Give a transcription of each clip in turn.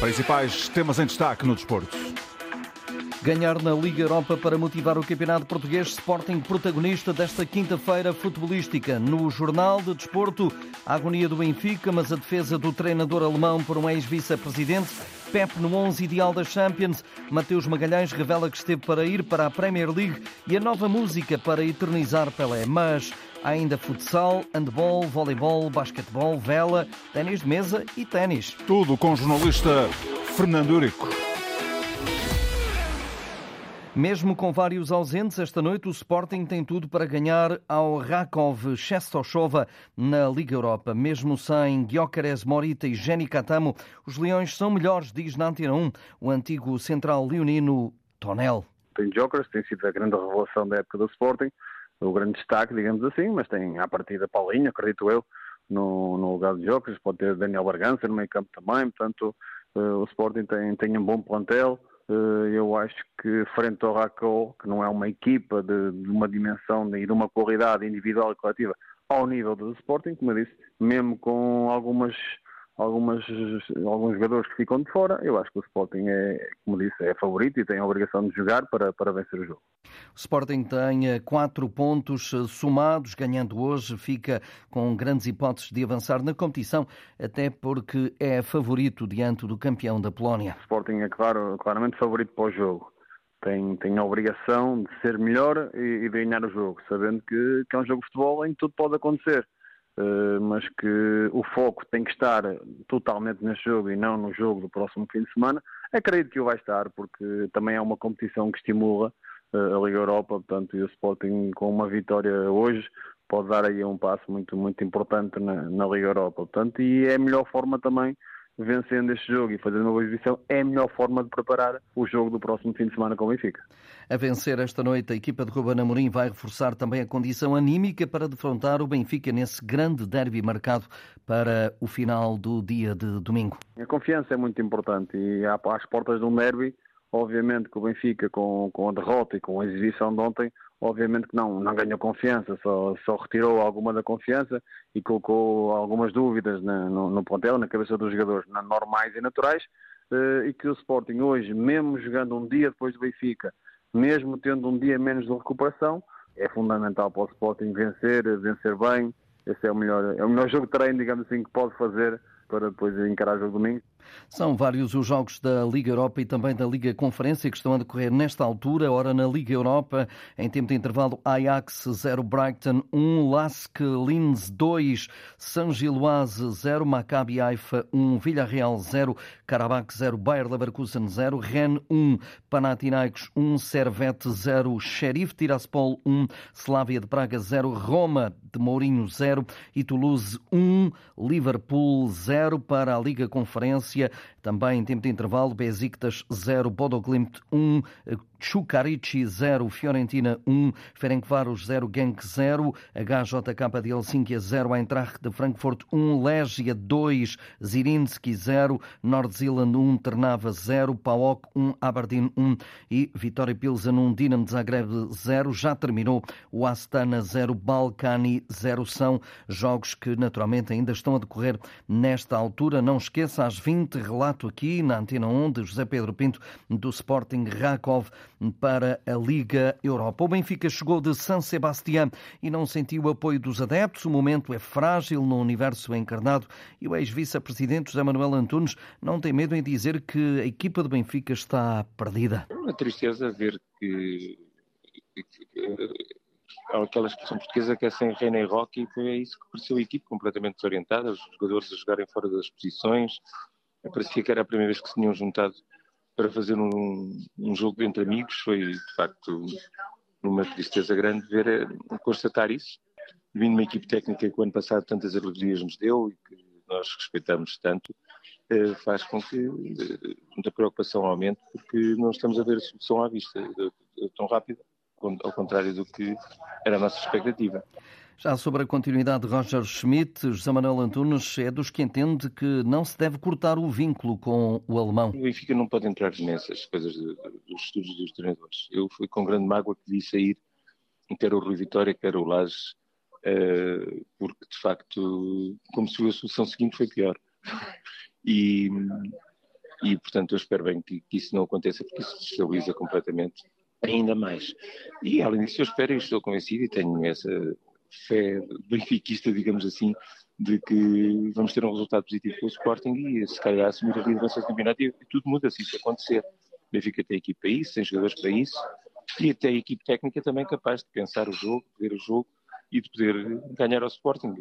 Principais temas em destaque no desporto. Ganhar na Liga Europa para motivar o campeonato português, Sporting protagonista desta quinta-feira futebolística. No Jornal de Desporto, a agonia do Benfica, mas a defesa do treinador alemão por um ex-vice-presidente. Pep no 11 ideal da Champions. Mateus Magalhães revela que esteve para ir para a Premier League e a nova música para eternizar Pelé. Mas há ainda futsal, handball, voleibol, basquetebol, vela, ténis de mesa e ténis. Tudo com o jornalista Fernando Eurico. Mesmo com vários ausentes, esta noite o Sporting tem tudo para ganhar ao Rakov Czestochowa na Liga Europa. Mesmo sem Gyökeres Morita e Jenny Catamo, os Leões são melhores, diz na Antena 1 o antigo central leonino Tonel. Tem Gyökeres, tem sido a grande revelação da época do Sporting, o grande destaque, digamos assim, mas tem à partida Paulinho, acredito eu, no, no lugar de Gyökeres, pode ter Daniel Bargança no meio campo também, portanto uh, o Sporting tem, tem um bom plantel, eh, eu acho que frente ao Racó, que não é uma equipa de, de, uma dimensão e de uma qualidade individual e coletiva ao nível do Sporting, como eu disse, mesmo com algumas algumas, alguns jogadores que ficam de fora, eu acho que o Sporting é, como disse, é favorito e tem a obrigação de jogar para, para vencer o jogo. O Sporting tem eh, quatro pontos eh, somados, ganhando hoje, fica com grandes hipóteses de avançar na competição, até porque é favorito diante do campeão da Polónia. O Sporting é claro, claramente favorito para o jogo. Tem, tem a obrigação de ser melhor e, e de ganhar o jogo, sabendo que, que é um jogo de futebol em que tudo pode acontecer mas que o foco tem que estar totalmente neste jogo e não no jogo do próximo fim de semana. Acredito que o vai estar, porque também é uma competição que estimula eh, a Liga Europa, portanto, e o Sporting com uma vitória hoje pode dar aí um passo muito, muito importante na, na Liga Europa, portanto, e é a melhor forma também vencendo este jogo e fazendo uma boa exibição, é a melhor forma de preparar o jogo do próximo fim de semana com o Benfica. A vencer esta noite, a equipa de Ruben Amorim vai reforçar também a condição anímica para defrontar o Benfica nesse grande derby marcado para o final do dia de domingo. A confiança é muito importante e às portas de um derby, obviamente que o Benfica com, com a derrota e com a exibição de ontem obviamente que não, não ganhou confiança, só, só retirou alguma da confiança e colocou algumas dúvidas na, no, no plantel, na cabeça dos jogadores normais e naturais, eh, e que o Sporting hoje, mesmo jogando um dia depois do Benfica, mesmo tendo um dia menos de recuperação, é fundamental para o Sporting vencer, vencer bem. Esse é o melhor, é o melhor jogo de treino, digamos assim, que pode fazer para depois encarar o domingo. São vários os jogos da Liga Europa e também da Liga Conferência que estão a decorrer nesta altura. Ora, na Liga Europa, em tempo de intervalo, Ajax 0, Brighton 1, Lask Linz 2, San Giloise 0, Maccabi Haifa 1, Villarreal 0, Karabakh 0, Bayer Leverkusen 0, Rennes 1, Panathinaikos 1, Servette 0, Sheriff Tiraspol 1, Slavia de Praga 0, Roma de Mourinho 0 e Toulouse 1, Liverpool 0 para a Liga Conferência. Também em tempo de intervalo, Besiktas 0, Bodoglimt 1, Chukarici 0, Fiorentina 1, Ferencváros 0, Genk 0, HJK de Helsinki 0, Eintracht de Frankfurt 1, Legia 2, Zirinski 0, Nordzéland 1, Ternava 0, PAOK 1, Aberdeen 1 e Vitória Pilsen 1, Dinamo de Zagreb 0. Já terminou o Astana 0, Balkani 0. São jogos que naturalmente ainda estão a decorrer nesta altura. Não esqueça, às 20, relato aqui na Antena 1 de José Pedro Pinto do Sporting Rakov para a Liga Europa. O Benfica chegou de San Sebastián e não sentiu o apoio dos adeptos. O momento é frágil no universo encarnado e o ex-vice-presidente José Manuel Antunes não tem medo em dizer que a equipa do Benfica está perdida. É uma tristeza ver que, há aquela expressão portuguesa que é sem reina e rock e foi isso que pareceu a equipe completamente desorientada, os jogadores a jogarem fora das posições. Parecia que era a primeira vez que se tinham juntado para fazer um, um jogo entre amigos. Foi, de facto, uma tristeza grande ver, eh, constatar isso. Vindo uma equipe técnica que o ano passado tantas alegrias nos deu e que nós respeitamos tanto, eh, faz com que eh, muita preocupação aumente, porque não estamos a ver a solução à vista tão rápida, ao contrário do que era a nossa expectativa. Já sobre a continuidade de Roger Schmidt, José Manuel Antunes é dos que entende que não se deve cortar o vínculo com o alemão. O Benfica não pode entrar nessas coisas dos estudos dos treinadores. Eu fui com grande mágoa que vi sair, quer o Rui Vitória, quer o Lages, uh, porque de facto, como se a solução seguinte foi pior. E, e portanto eu espero bem que, que isso não aconteça porque isso destabiliza completamente ainda mais. E além disso eu espero e estou convencido e tenho essa fé benfiquista, digamos assim, de que vamos ter um resultado positivo com o Sporting e se calhar assumir a liderança do campeonato e, tudo muda se isso acontecer. O Benfica tem equipe para isso, tem jogadores para isso e até a equipe técnica também capaz de pensar o jogo, ver o jogo e de poder ganhar ao Sporting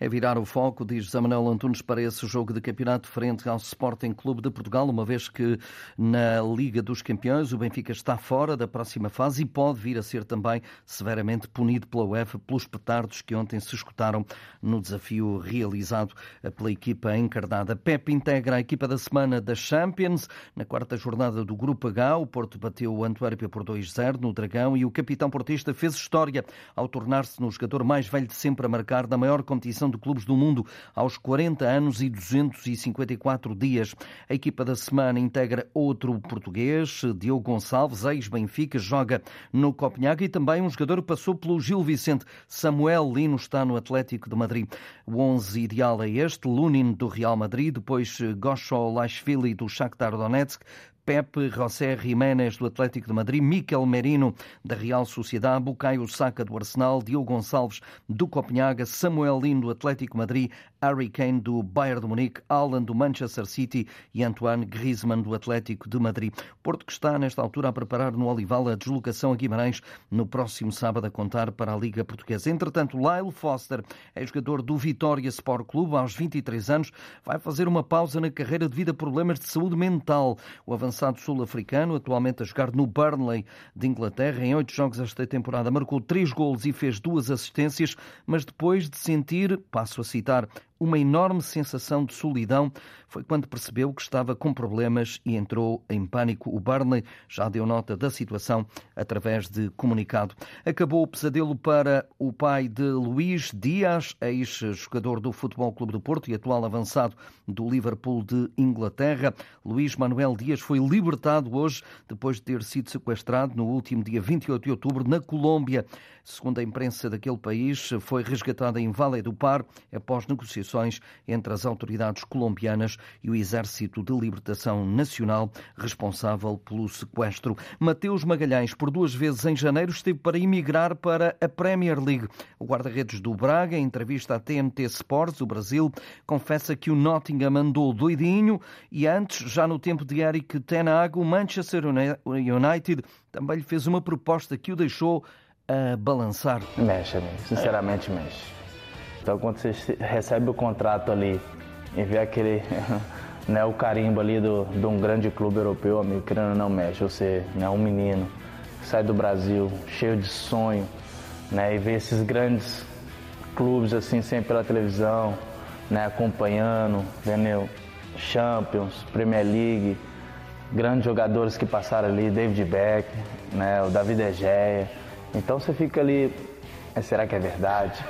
é virar o foco, diz José Manuel Antunes, para esse jogo de campeonato frente ao Sporting Clube de Portugal, uma vez que na Liga dos Campeões o Benfica está fora da próxima fase e pode vir a ser também severamente punido pela UEFA pelos petardos que ontem se escutaram no desafio realizado pela equipa encarnada. Pep integra a equipa da semana da Champions. Na quarta jornada do Grupo H, o Porto bateu o Antuérpia por 2-0 no Dragão e o capitão portista fez história ao tornar-se no jogador mais velho de sempre a marcar da maior competição de Clubes do Mundo aos 40 anos e 254 dias. A equipa da semana integra outro português, Diogo Gonçalves, ex-Benfica, joga no Copenhague e também um jogador passou pelo Gil Vicente. Samuel Lino está no Atlético de Madrid. O 11 ideal é este, Lunin do Real Madrid, depois Gosho Lashvili do Shakhtar Donetsk, Pepe, José Jiménez do Atlético de Madrid, Miquel Merino da Real Sociedade, Bucaio Saka do Arsenal, Diogo Gonçalves do Copenhaga, Samuel Lino do Atlético de Madrid, Harry Kane do Bayern de Munique, Alan do Manchester City e Antoine Griezmann do Atlético de Madrid. Porto que está nesta altura a preparar no Olival a deslocação a Guimarães no próximo sábado a contar para a Liga Portuguesa. Entretanto, Lyle Foster é jogador do Vitória Sport Clube aos 23 anos, vai fazer uma pausa na carreira devido a problemas de saúde mental. O avançado avançado sul-africano, atualmente a jogar no Burnley de Inglaterra. Em oito jogos esta temporada marcou três golos e fez duas assistências, mas depois de sentir, passo a citar, uma enorme sensação de solidão foi quando percebeu que estava com problemas e entrou em pânico. O Burnley já deu nota da situação através de comunicado. Acabou o pesadelo para o pai de Luís Dias, ex-jogador do Futebol Clube do Porto e atual avançado do Liverpool de Inglaterra. Luís Manuel Dias foi libertado hoje depois de ter sido sequestrado no último dia 28 de outubro na Colômbia. Segundo a imprensa daquele país, foi resgatado em Vale do Par após negociações entre as autoridades colombianas e o Exército de Libertação Nacional responsável pelo sequestro. Mateus Magalhães, por duas vezes em janeiro, esteve para emigrar para a Premier League. O guarda-redes do Braga, em entrevista à TNT Sports, o Brasil, confessa que o Nottingham andou doidinho e antes, já no tempo de Eric Ten o Manchester United também lhe fez uma proposta que o deixou a balançar? Mexe. Sinceramente, mexe. Então, quando você recebe o contrato ali e vê aquele. né, o carimbo ali do, de um grande clube europeu, amigo, querendo não mexe. Você é né, um menino que sai do Brasil, cheio de sonho, né, e vê esses grandes clubes assim, sempre pela televisão, né, acompanhando, vendo Champions, Premier League, grandes jogadores que passaram ali, David Beck, né, o David Egea. Então você fica ali, será que é verdade?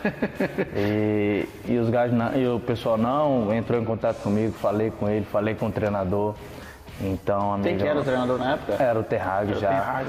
e, e os gajos não, e o pessoal não entrou em contato comigo, falei com ele, falei com o treinador. Então, amigo, Quem que era o treinador na época? Era o Terrag já.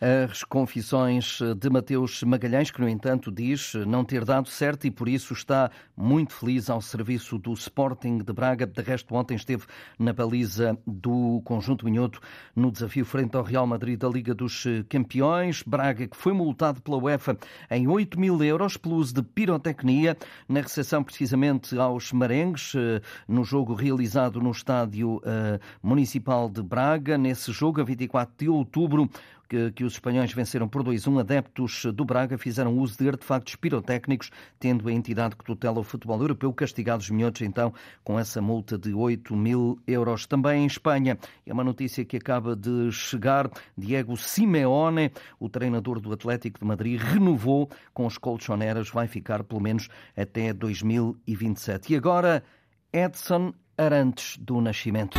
As confissões de Mateus Magalhães, que, no entanto, diz não ter dado certo e por isso está muito feliz ao serviço do Sporting de Braga. De resto, ontem esteve na baliza do Conjunto Minhoto no desafio frente ao Real Madrid da Liga dos Campeões. Braga, que foi multado pela UEFA em 8 mil euros pelo uso de pirotecnia na recepção precisamente aos merengues eh, no jogo realizado no Estádio eh, Municipal de Braga. Nesse jogo, a 24 de outubro, que, que os espanhóis venceram por 2-1. Adeptos do Braga fizeram uso de artefactos pirotécnicos, tendo a entidade que tutela o futebol europeu castigado os minhotos, então, com essa multa de 8 mil euros. Também em Espanha, é uma notícia que acaba de chegar. Diego Simeone, o treinador do Atlético de Madrid, renovou com os colchoneras, vai ficar pelo menos até 2027. E agora, Edson Arantes do Nascimento.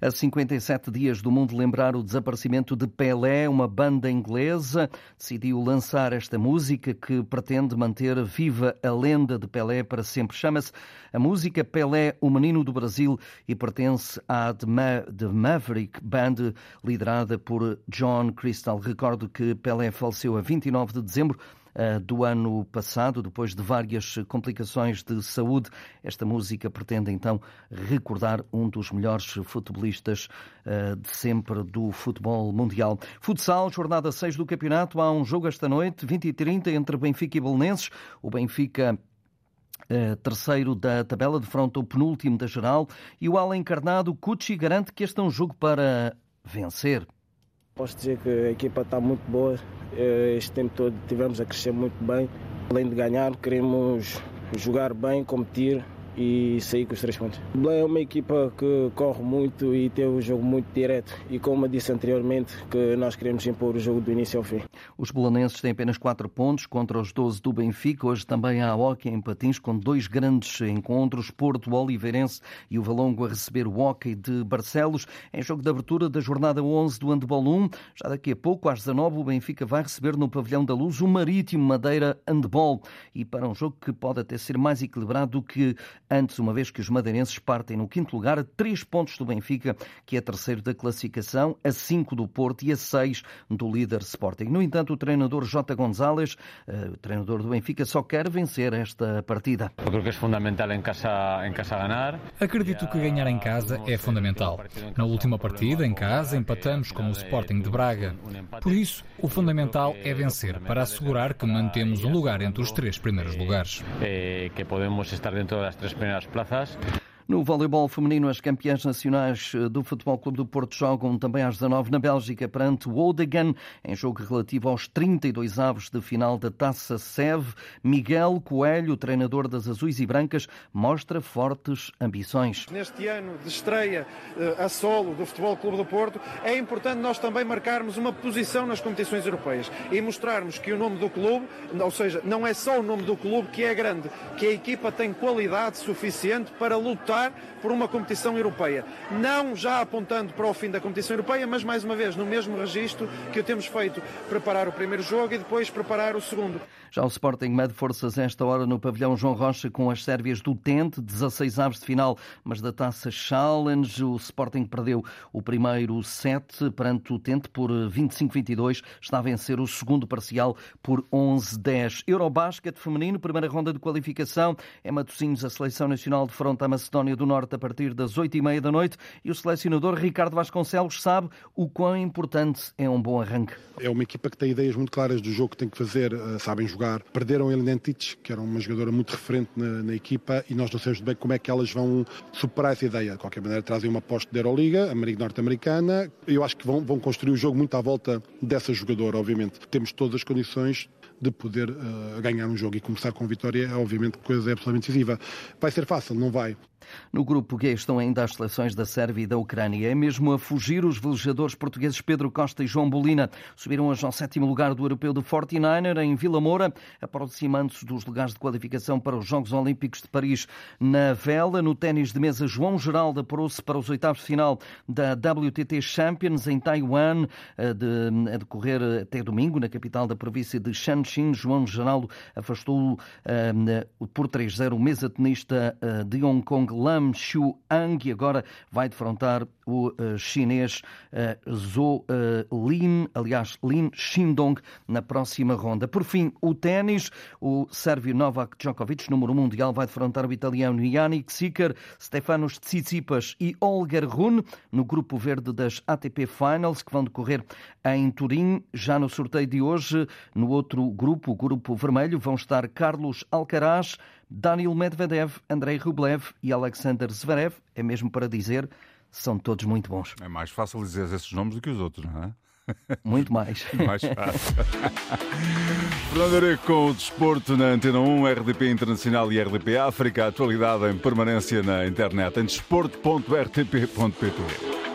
A 57 dias do mundo lembrar o desaparecimento de Pelé, uma banda inglesa decidiu lançar esta música que pretende manter viva a lenda de Pelé para sempre. Chama-se a música Pelé, o Menino do Brasil e pertence à The, Ma The Maverick Band, liderada por John Crystal. Recordo que Pelé faleceu a 29 de dezembro do ano passado, depois de várias complicações de saúde. Esta música pretende então recordar um dos melhores futebolistas eh, de sempre do futebol mundial. Futsal, jornada 6 do campeonato. Há um jogo esta noite, 20 e 30, entre Benfica e Belenenses. O Benfica Uh, terceiro da tabela, de fronte ao penúltimo da geral, e o Ala encarnado, Cucci, garante que este é um jogo para vencer. Posso dizer que a equipa está muito boa. Este tempo todo tivemos a crescer muito bem. Além de ganhar, queremos jogar bem, competir e sair com os três pontos. O Belém é uma equipa que corre muito e tem um jogo muito direto e como eu disse anteriormente que nós queremos impor o jogo do início ao fim. Os belenenses têm apenas 4 pontos contra os 12 do Benfica. Hoje também há hockey em patins com dois grandes encontros, Porto Oliveirense e o Valongo a receber o hockey de Barcelos em jogo de abertura da jornada 11 do Handball 1. Já daqui a pouco, às 19 o Benfica vai receber no Pavilhão da Luz o Marítimo Madeira Handball e para um jogo que pode até ser mais equilibrado do que antes, uma vez que os madeirenses partem no quinto lugar a três pontos do Benfica, que é terceiro da classificação, a cinco do Porto e a seis do líder Sporting. No entanto, o treinador Jota González, eh, o treinador do Benfica, só quer vencer esta partida. Eu que é fundamental em casa, em casa ganhar. Acredito que ganhar em casa é fundamental. Na última partida, em casa, empatamos com o Sporting de Braga. Por isso, o fundamental é vencer, para assegurar que mantemos um lugar entre os três primeiros lugares. Eh, que podemos estar dentro das três primeras plazas. No voleibol feminino, as campeãs nacionais eh, do Futebol Clube do Porto jogam também às 19 na Bélgica perante o Odegan, em jogo relativo aos 32 avos de final da Taça SEV. Miguel Coelho, treinador das Azuis e Brancas, mostra fortes ambições. Neste ano de estreia eh, a solo do Futebol Clube do Porto, é importante nós também marcarmos uma posição nas competições europeias e mostrarmos que o nome do clube, ou seja, não é só o nome do clube que é grande, que a equipa tem qualidade suficiente para lutar por uma competição europeia. Não já apontando para o fim da competição europeia, mas mais uma vez no mesmo registro que o temos feito, preparar o primeiro jogo e depois preparar o segundo. Já o Sporting mede forças esta hora no pavilhão João Rocha com as sérvias do Tente, 16 aves de final, mas da taça Challenge o Sporting perdeu o primeiro set perante o Tente por 25-22, está a vencer o segundo parcial por 11-10. Eurobasket feminino, primeira ronda de qualificação, é Matosinhos a seleção nacional de fronte à Macedónia do Norte a partir das 8h30 da noite e o selecionador Ricardo Vasconcelos sabe o quão importante é um bom arranque. É uma equipa que tem ideias muito claras do jogo que tem que fazer, sabem jogar. Perderam a Elenentic, que era uma jogadora muito referente na, na, equipa, e nós não sabemos bem como é que elas vão superar essa ideia. De qualquer maneira, trazem uma aposta da Euroliga, Norte-Americana. Eu acho que vão, vão construir o jogo muito à volta dessa jogadora, obviamente. Temos todas as condições de poder uh, ganhar um jogo e começar com vitória é obviamente coisa absolutamente decisiva. Vai ser fácil? Não vai. No grupo G estão ainda as seleções da Sérvia e da Ucrânia. É mesmo a fugir os velejadores portugueses Pedro Costa e João Bolina. Subiram hoje ao sétimo lugar do europeu de 49er em Vila Moura, aproximando-se dos lugares de qualificação para os Jogos Olímpicos de Paris. Na vela, no ténis de mesa, João Geraldo apurou-se para os oitavos de final da WTT Champions em Taiwan, a, de, a decorrer até domingo, na capital da província de Shanxi. João Geraldo afastou uh, por 3-0 o mesa tenista uh, de Hong Kong Lam Shuang e agora vai defrontar o uh, chinês uh, Zhou uh, Lin, aliás, Lin Shindong, na próxima ronda. Por fim, o ténis, o sérvio Novak Djokovic, número mundial, vai defrontar o italiano Yannick Sinner, Stefanos Tsitsipas e Olga Rune no grupo verde das ATP Finals, que vão decorrer em Turim. Já no sorteio de hoje, no outro grupo, o grupo vermelho, vão estar Carlos Alcaraz, Daniel Medvedev, Andrei Rublev e Alexander Zverev. É mesmo para dizer, são todos muito bons. É mais fácil dizer esses nomes do que os outros, não é? Muito mais. mais fácil. Fernando Areco com o desporto na Antena 1, RDP Internacional e RDP África. Atualidade em permanência na internet em desporto.rtp.pt.